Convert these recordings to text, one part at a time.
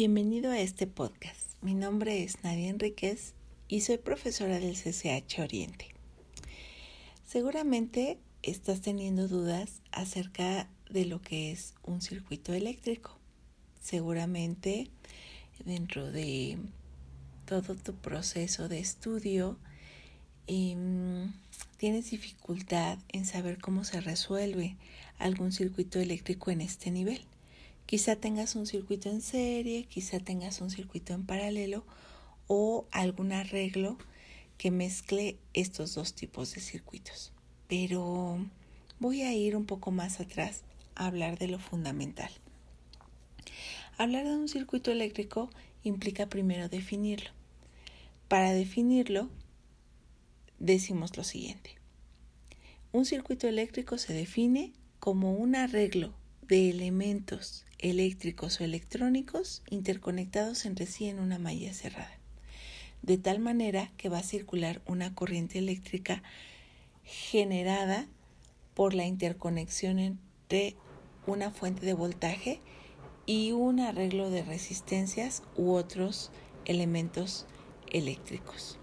Bienvenido a este podcast. Mi nombre es Nadia Enríquez y soy profesora del CCH Oriente. Seguramente estás teniendo dudas acerca de lo que es un circuito eléctrico. Seguramente dentro de todo tu proceso de estudio em, tienes dificultad en saber cómo se resuelve algún circuito eléctrico en este nivel. Quizá tengas un circuito en serie, quizá tengas un circuito en paralelo o algún arreglo que mezcle estos dos tipos de circuitos. Pero voy a ir un poco más atrás a hablar de lo fundamental. Hablar de un circuito eléctrico implica primero definirlo. Para definirlo, decimos lo siguiente. Un circuito eléctrico se define como un arreglo de elementos eléctricos o electrónicos interconectados entre sí en una malla cerrada, de tal manera que va a circular una corriente eléctrica generada por la interconexión entre una fuente de voltaje y un arreglo de resistencias u otros elementos eléctricos.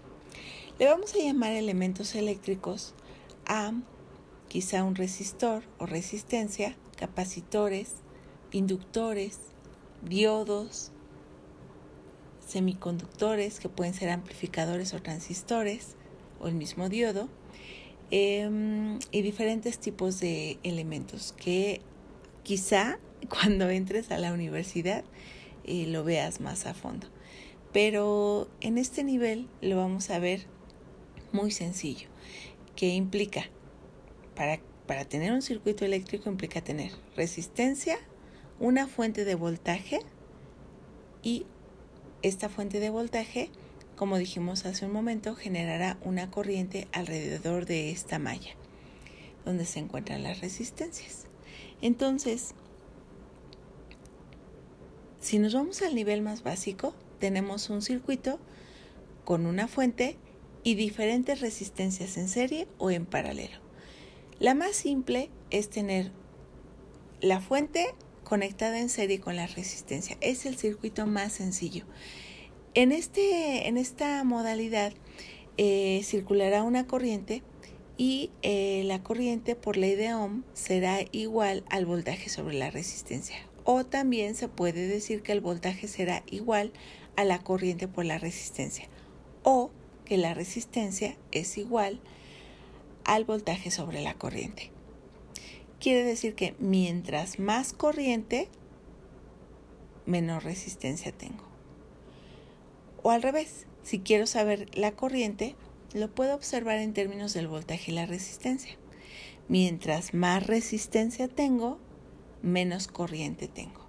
Le vamos a llamar elementos eléctricos a quizá un resistor o resistencia, capacitores, inductores, diodos, semiconductores que pueden ser amplificadores o transistores o el mismo diodo em, y diferentes tipos de elementos que quizá cuando entres a la universidad eh, lo veas más a fondo. Pero en este nivel lo vamos a ver muy sencillo, que implica para, tener un circuito eléctrico implica tener resistencia, una fuente de voltaje y esta fuente de voltaje, como dijimos hace un momento, generará una corriente alrededor de esta malla, donde se encuentran las resistencias. Entonces, si nos vamos al nivel más básico, tenemos un circuito con una fuente y diferentes resistencias en serie o en paralelo. La más simple es tener la fuente conectada en serie con la resistencia. Es el circuito más sencillo. En, este, en esta modalidad eh, circulará una corriente y eh, la corriente por ley de Ohm será igual al voltaje sobre la resistencia. O también se puede decir que el voltaje será igual a la corriente por la resistencia. O que la resistencia es igual a al voltaje sobre la corriente. Quiere decir que mientras más corriente, menor resistencia tengo. O al revés, si quiero saber la corriente, lo puedo observar en términos del voltaje y la resistencia. Mientras más resistencia tengo, menos corriente tengo.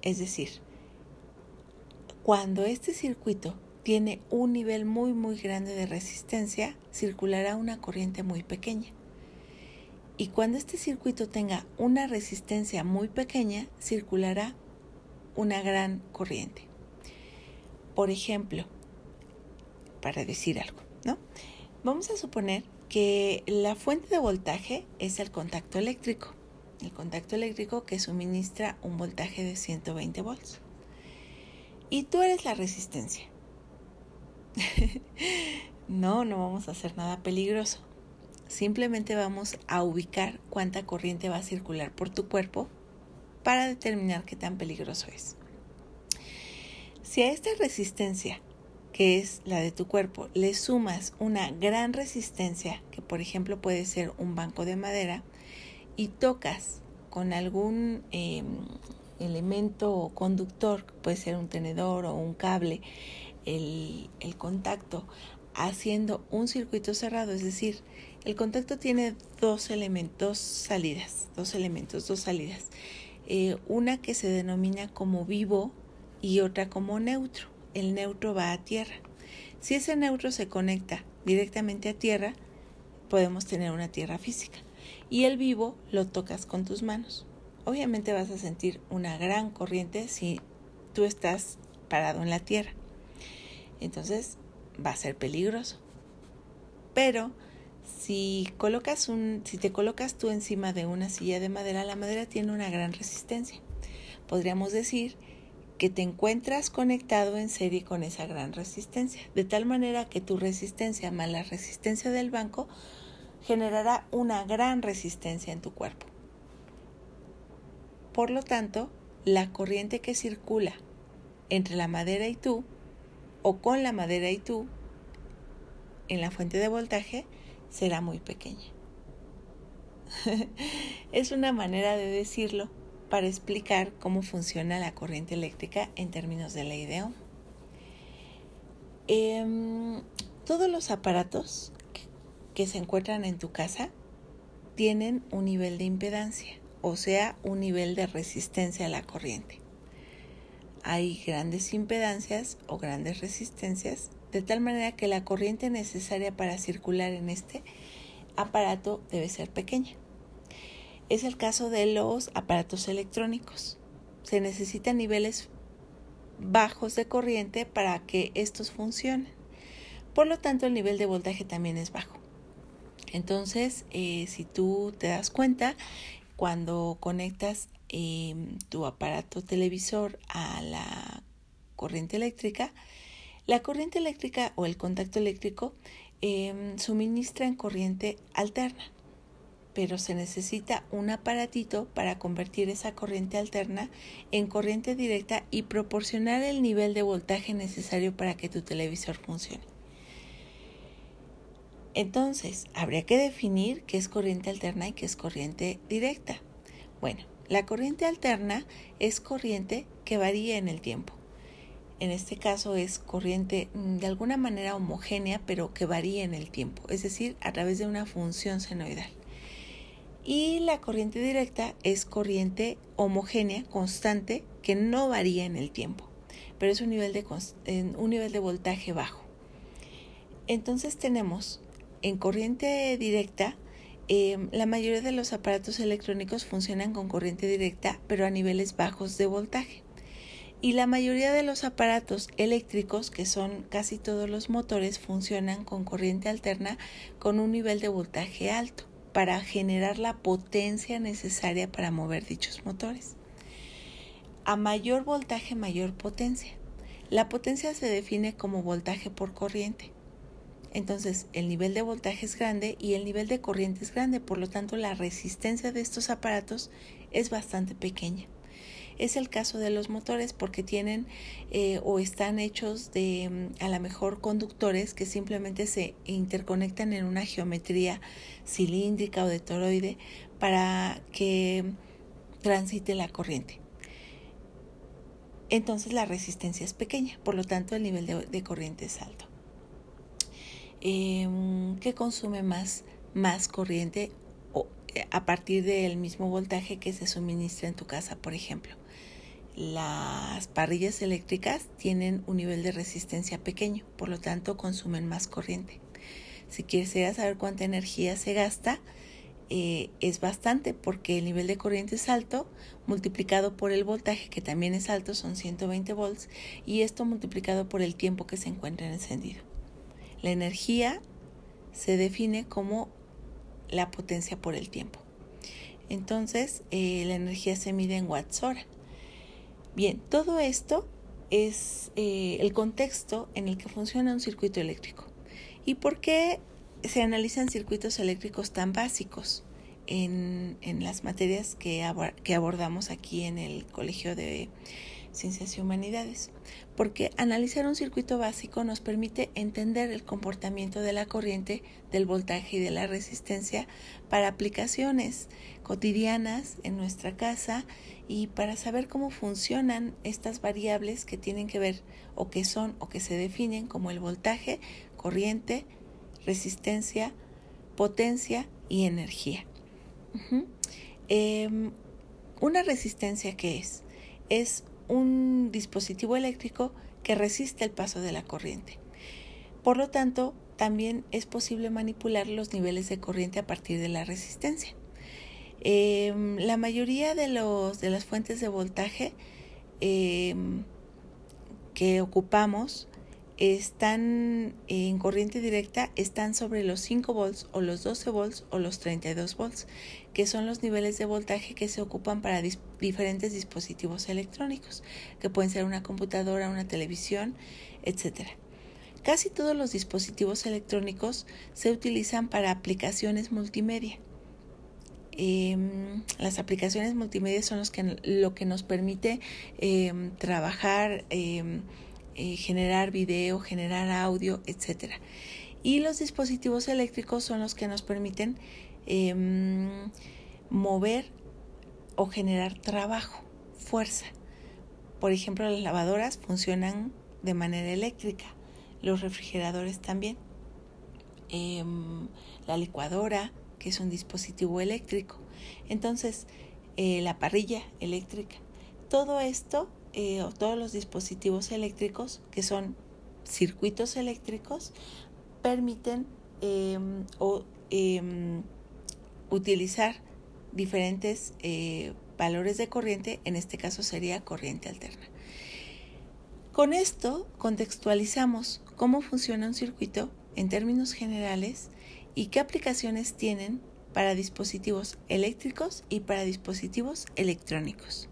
Es decir, cuando este circuito tiene un nivel muy muy grande de resistencia, circulará una corriente muy pequeña. Y cuando este circuito tenga una resistencia muy pequeña, circulará una gran corriente. Por ejemplo, para decir algo, ¿no? Vamos a suponer que la fuente de voltaje es el contacto eléctrico, el contacto eléctrico que suministra un voltaje de 120 volts. Y tú eres la resistencia. no, no vamos a hacer nada peligroso. Simplemente vamos a ubicar cuánta corriente va a circular por tu cuerpo para determinar qué tan peligroso es. Si a esta resistencia, que es la de tu cuerpo, le sumas una gran resistencia, que por ejemplo puede ser un banco de madera, y tocas con algún em, elemento conductor, puede ser un tenedor o un cable, el, contacto haciendo un circuito cerrado, es decir, el contacto tiene dos elementos, salidas, dos elementos, dos salidas. Eh, una que se denomina como vivo y otra como neutro. El neutro va a tierra. Si ese neutro se conecta directamente a tierra, podemos tener una tierra física. Y el vivo lo tocas con tus manos. Obviamente vas a sentir una gran corriente si tú estás parado en la tierra entonces va a ser peligroso. Pero si colocas un, si te colocas tú encima de una silla de madera, la madera tiene una gran resistencia. Podríamos decir que te encuentras conectado en serie con esa gran resistencia, de tal manera que tu resistencia más la resistencia del banco generará una gran resistencia en tu cuerpo. Por lo tanto, la corriente que circula entre la madera y tú, o con la madera y tú, en la fuente de voltaje, será muy pequeña. es una manera de decirlo para explicar cómo funciona la corriente eléctrica en términos de ley de Ohm. Em, todos los aparatos que se encuentran en tu casa tienen un nivel de impedancia, o sea, un nivel de resistencia a la corriente. Hay grandes impedancias o grandes resistencias, de tal manera que la corriente necesaria para circular en este aparato debe ser pequeña. Es el caso de los aparatos electrónicos. Se necesitan niveles bajos de corriente para que estos funcionen. Por lo tanto, el nivel de voltaje también es bajo. Entonces, eh, si tú te das cuenta, cuando conectas em, tu aparato televisor a la corriente eléctrica, la corriente eléctrica o el contacto eléctrico em, suministra en corriente alterna pero se necesita un aparatito para convertir esa corriente alterna en corriente directa y proporcionar el nivel de voltaje necesario para que tu televisor funcione. Entonces, habría que definir qué es corriente alterna y qué es corriente directa. Bueno, la corriente alterna es corriente que varía en el tiempo. En este caso es corriente mm, de alguna manera homogénea, pero que varía en el tiempo, es decir, a través de una función senoidal. Y la corriente directa es corriente homogénea, constante, que no varía en el tiempo, pero es un nivel de, un nivel de voltaje bajo. Entonces tenemos en corriente directa, em, la mayoría de los aparatos electrónicos funcionan con corriente directa, pero a niveles bajos de voltaje. Y la mayoría de los aparatos eléctricos, que son casi todos los motores, funcionan con corriente alterna con un nivel de voltaje alto para generar la potencia necesaria para mover dichos motores. A mayor voltaje, mayor potencia. La potencia se define como voltaje por corriente. Entonces, el nivel de voltaje es grande y el nivel de corriente es grande, por lo tanto, la resistencia de estos aparatos es bastante pequeña. Es el caso de los motores porque tienen eh, o están hechos de mm, a lo mejor conductores que simplemente se interconectan en una geometría cilíndrica o de toroide para que transite la corriente. Entonces la resistencia es pequeña, por lo tanto el nivel de, corriente es alto. Em, ¿Qué consume más, más corriente eh, a partir del mismo voltaje que se suministra en tu casa, por ejemplo? Las parrillas eléctricas tienen un nivel de resistencia pequeño, por lo tanto consumen más corriente. Si quieres saber cuánta energía se gasta, eh, es bastante porque el nivel de corriente es alto, multiplicado por el voltaje, que también es alto, son 120 volts, y esto multiplicado por el tiempo que se encuentra en encendido. La energía se define como la potencia por el tiempo. Entonces, eh, la energía se mide en watts hora. Bien, todo esto es eh, el contexto en el que funciona un circuito eléctrico. ¿Y por qué se analizan circuitos eléctricos tan básicos en, las materias que abordamos aquí en el Colegio de Ciencias y Humanidades? Porque analizar un circuito básico nos permite entender el comportamiento de la corriente, del voltaje y de la resistencia para aplicaciones cotidianas en nuestra casa y para saber cómo funcionan estas variables que tienen que ver o que son o que se definen como el voltaje, corriente, resistencia, potencia y energía. Em, una resistencia que es? Es un dispositivo eléctrico que resiste el paso de la corriente. Por lo tanto, también es posible manipular los niveles de corriente a partir de la resistencia. Em, la mayoría de, los, de las fuentes de voltaje em, que ocupamos están en corriente directa están sobre los 5 volts o los 12 volts o los 32 volts, que son los niveles de voltaje que se ocupan para diferentes dispositivos electrónicos, que pueden ser una computadora, una televisión, etc. Casi todos los dispositivos electrónicos se utilizan para aplicaciones multimedia. Em, las aplicaciones multimedia son los que, lo que nos permite em, trabajar, em, eh, generar video, generar audio, etc. Y los dispositivos eléctricos son los que nos permiten mover o generar trabajo, fuerza. Por ejemplo, las lavadoras funcionan de manera eléctrica, los refrigeradores también, la licuadora, que es un dispositivo eléctrico. Entonces, eh, la parrilla eléctrica. Todo esto, eh, o todos los dispositivos eléctricos, que son circuitos eléctricos, permiten em, o, em, utilizar diferentes eh, valores de corriente, en este caso sería corriente alterna. Con esto contextualizamos cómo funciona un circuito en términos generales y qué aplicaciones tienen para dispositivos eléctricos y para dispositivos electrónicos.